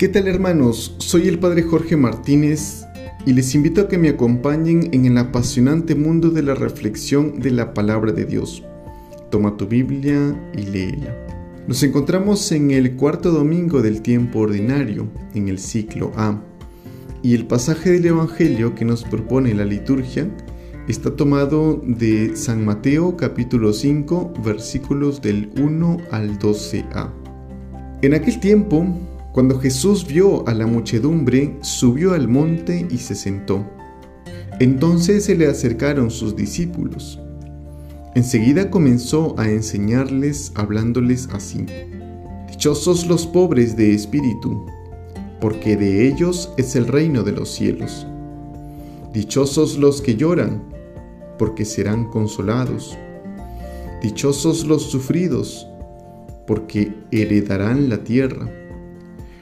¿Qué tal hermanos? Soy el Padre Jorge Martínez y les invito a que me acompañen en el apasionante mundo de la reflexión de la palabra de Dios. Toma tu Biblia y léela. Nos encontramos en el cuarto domingo del tiempo ordinario, en el ciclo A, y el pasaje del Evangelio que nos propone la liturgia está tomado de San Mateo capítulo 5 versículos del 1 al 12a. En aquel tiempo, cuando Jesús vio a la muchedumbre, subió al monte y se sentó. Entonces se le acercaron sus discípulos. Enseguida comenzó a enseñarles hablándoles así. Dichosos los pobres de espíritu, porque de ellos es el reino de los cielos. Dichosos los que lloran, porque serán consolados. Dichosos los sufridos, porque heredarán la tierra.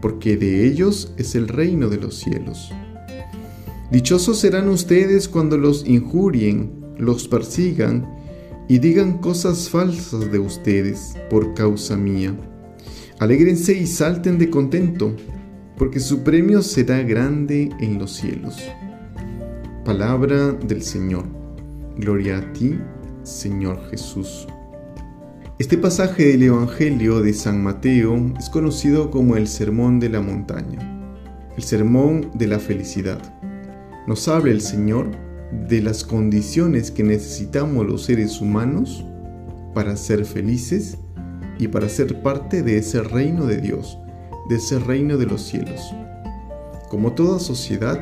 porque de ellos es el reino de los cielos. Dichosos serán ustedes cuando los injurien, los persigan y digan cosas falsas de ustedes por causa mía. Alégrense y salten de contento, porque su premio será grande en los cielos. Palabra del Señor. Gloria a ti, Señor Jesús. Este pasaje del Evangelio de San Mateo es conocido como el Sermón de la Montaña, el Sermón de la Felicidad. Nos habla el Señor de las condiciones que necesitamos los seres humanos para ser felices y para ser parte de ese reino de Dios, de ese reino de los cielos. Como toda sociedad,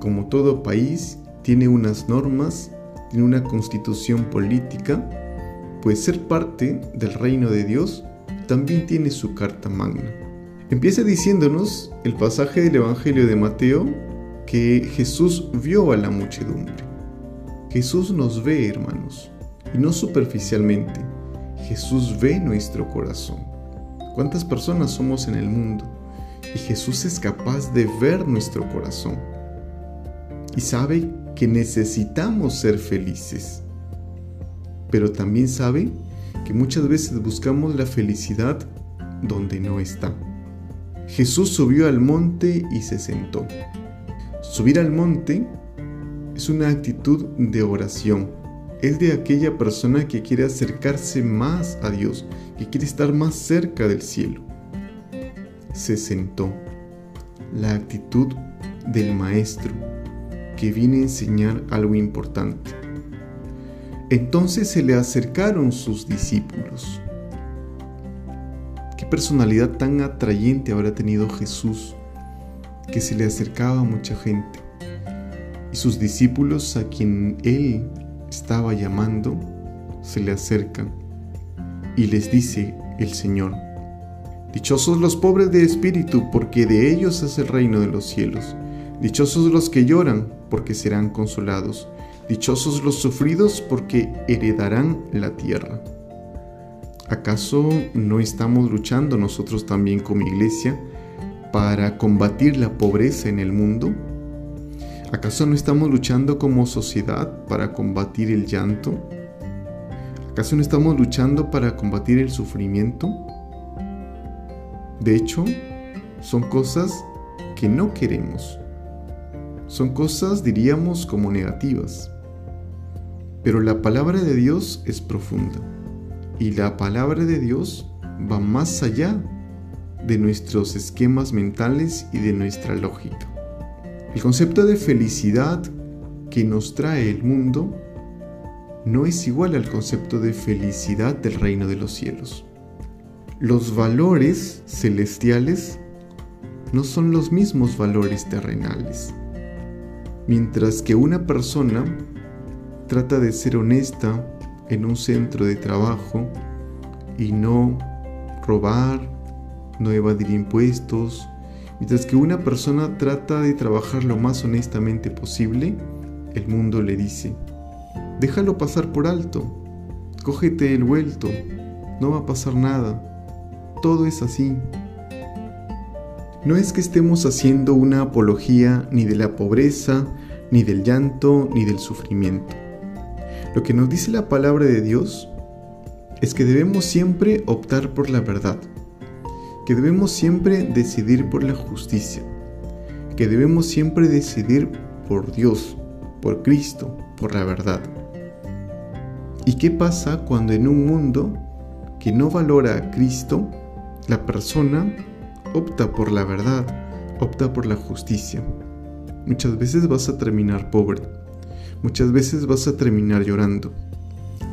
como todo país, tiene unas normas tiene una constitución política, pues ser parte del reino de Dios también tiene su carta magna. Empieza diciéndonos el pasaje del Evangelio de Mateo que Jesús vio a la muchedumbre. Jesús nos ve, hermanos, y no superficialmente. Jesús ve nuestro corazón. ¿Cuántas personas somos en el mundo? Y Jesús es capaz de ver nuestro corazón. Y sabe que necesitamos ser felices. Pero también sabe que muchas veces buscamos la felicidad donde no está. Jesús subió al monte y se sentó. Subir al monte es una actitud de oración. Es de aquella persona que quiere acercarse más a Dios, que quiere estar más cerca del cielo. Se sentó. La actitud del maestro que viene a enseñar algo importante. Entonces se le acercaron sus discípulos. Qué personalidad tan atrayente habrá tenido Jesús, que se le acercaba a mucha gente. Y sus discípulos a quien él estaba llamando, se le acercan y les dice el Señor, Dichosos los pobres de espíritu, porque de ellos es el reino de los cielos. Dichosos los que lloran, porque serán consolados. Dichosos los sufridos, porque heredarán la tierra. ¿Acaso no estamos luchando nosotros también como iglesia para combatir la pobreza en el mundo? ¿Acaso no estamos luchando como sociedad para combatir el llanto? ¿Acaso no estamos luchando para combatir el sufrimiento? De hecho, son cosas que no queremos son cosas, diríamos, como negativas. Pero la palabra de Dios es profunda y la palabra de Dios va más allá de nuestros esquemas mentales y de nuestra lógica. El concepto de felicidad que nos trae el mundo no es igual al concepto de felicidad del reino de los cielos. Los valores celestiales no son los mismos valores terrenales. Mientras que una persona trata de ser honesta en un centro de trabajo y no robar, no evadir impuestos, Mientras que una persona trata de trabajar lo más honestamente posible, el mundo le dice, déjalo pasar por alto, cógete el vuelto, no va a pasar nada, todo es así. No es que estemos haciendo una apología ni de la pobreza, ni del llanto, ni del sufrimiento. Lo que nos dice la palabra de Dios es que debemos siempre optar por la verdad, que debemos siempre decidir por la justicia, que debemos siempre decidir por Dios, por Cristo, por la verdad. ¿Y qué pasa cuando en un mundo que no valora a Cristo, la persona opta por la verdad, opta por la justicia? Muchas veces vas a terminar pobre, muchas veces vas a terminar llorando,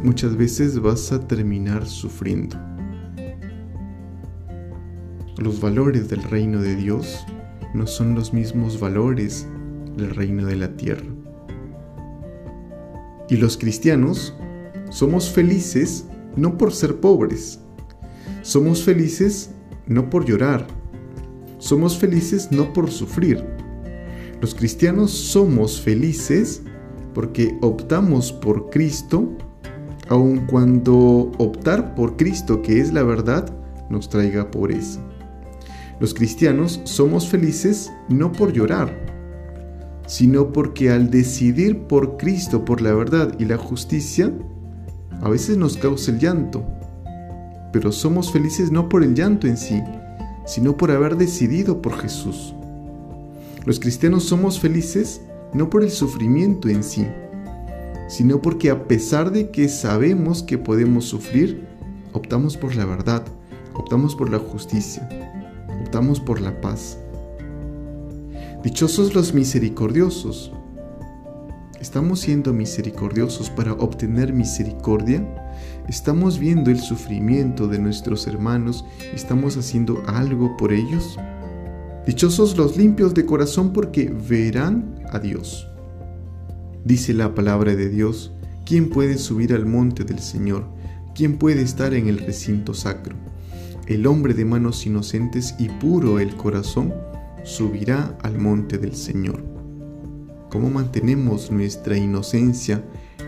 muchas veces vas a terminar sufriendo. Los valores del reino de Dios no son los mismos valores del reino de la tierra. Y los cristianos somos felices no por ser pobres, somos felices no por llorar, somos felices no por sufrir. Los cristianos somos felices porque optamos por Cristo aun cuando optar por Cristo, que es la verdad, nos traiga pobreza. Los cristianos somos felices no por llorar, sino porque al decidir por Cristo, por la verdad y la justicia, a veces nos causa el llanto. Pero somos felices no por el llanto en sí, sino por haber decidido por Jesús. Los cristianos somos felices no por el sufrimiento en sí, sino porque a pesar de que sabemos que podemos sufrir, optamos por la verdad, optamos por la justicia, optamos por la paz. Dichosos los misericordiosos. ¿Estamos siendo misericordiosos para obtener misericordia? ¿Estamos viendo el sufrimiento de nuestros hermanos y estamos haciendo algo por ellos? Dichosos los limpios de corazón porque verán a Dios. Dice la palabra de Dios, ¿quién puede subir al monte del Señor? ¿Quién puede estar en el recinto sacro? El hombre de manos inocentes y puro el corazón subirá al monte del Señor. ¿Cómo mantenemos nuestra inocencia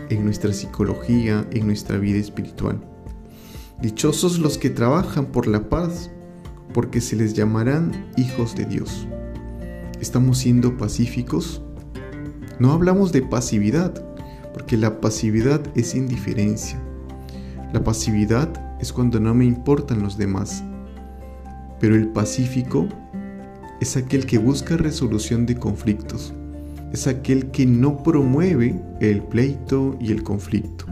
en nuestra psicología, en nuestra vida espiritual? Dichosos los que trabajan por la paz, porque se les llamarán hijos de Dios. ¿Estamos siendo pacíficos? No hablamos de pasividad, porque la pasividad es indiferencia. La pasividad es cuando no me importan los demás. Pero el pacífico es aquel que busca resolución de conflictos. Es aquel que no promueve el pleito y el conflicto.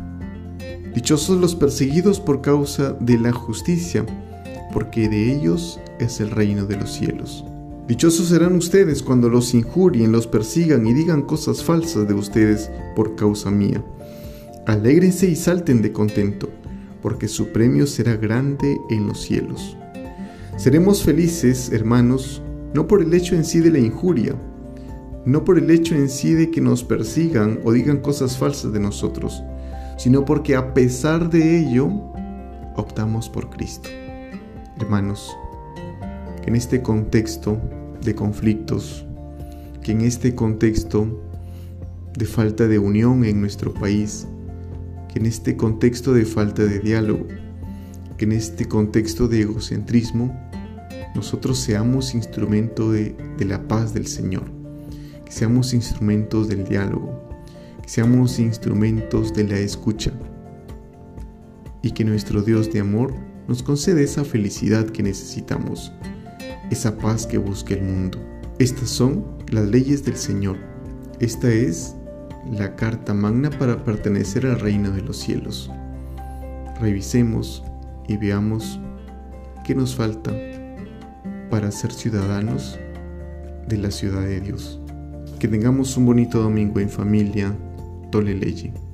Dichosos los perseguidos por causa de la justicia, porque de ellos es el reino de los cielos. Dichosos serán ustedes cuando los injurien, los persigan y digan cosas falsas de ustedes por causa mía. Alégrense y salten de contento, porque su premio será grande en los cielos. Seremos felices, hermanos, no por el hecho en sí de la injuria, no por el hecho en sí de que nos persigan o digan cosas falsas de nosotros, sino porque a pesar de ello, optamos por Cristo. Hermanos, en este contexto de conflictos, que en este contexto de falta de unión en nuestro país, que en este contexto de falta de diálogo, que en este contexto de egocentrismo, nosotros seamos instrumento de, de la paz del Señor, que seamos instrumentos del diálogo, que seamos instrumentos de la escucha y que nuestro Dios de amor nos concede esa felicidad que necesitamos esa paz que busca el mundo. Estas son las leyes del Señor. Esta es la carta magna para pertenecer al reino de los cielos. Revisemos y veamos qué nos falta para ser ciudadanos de la ciudad de Dios. Que tengamos un bonito domingo en familia. Tole Leye.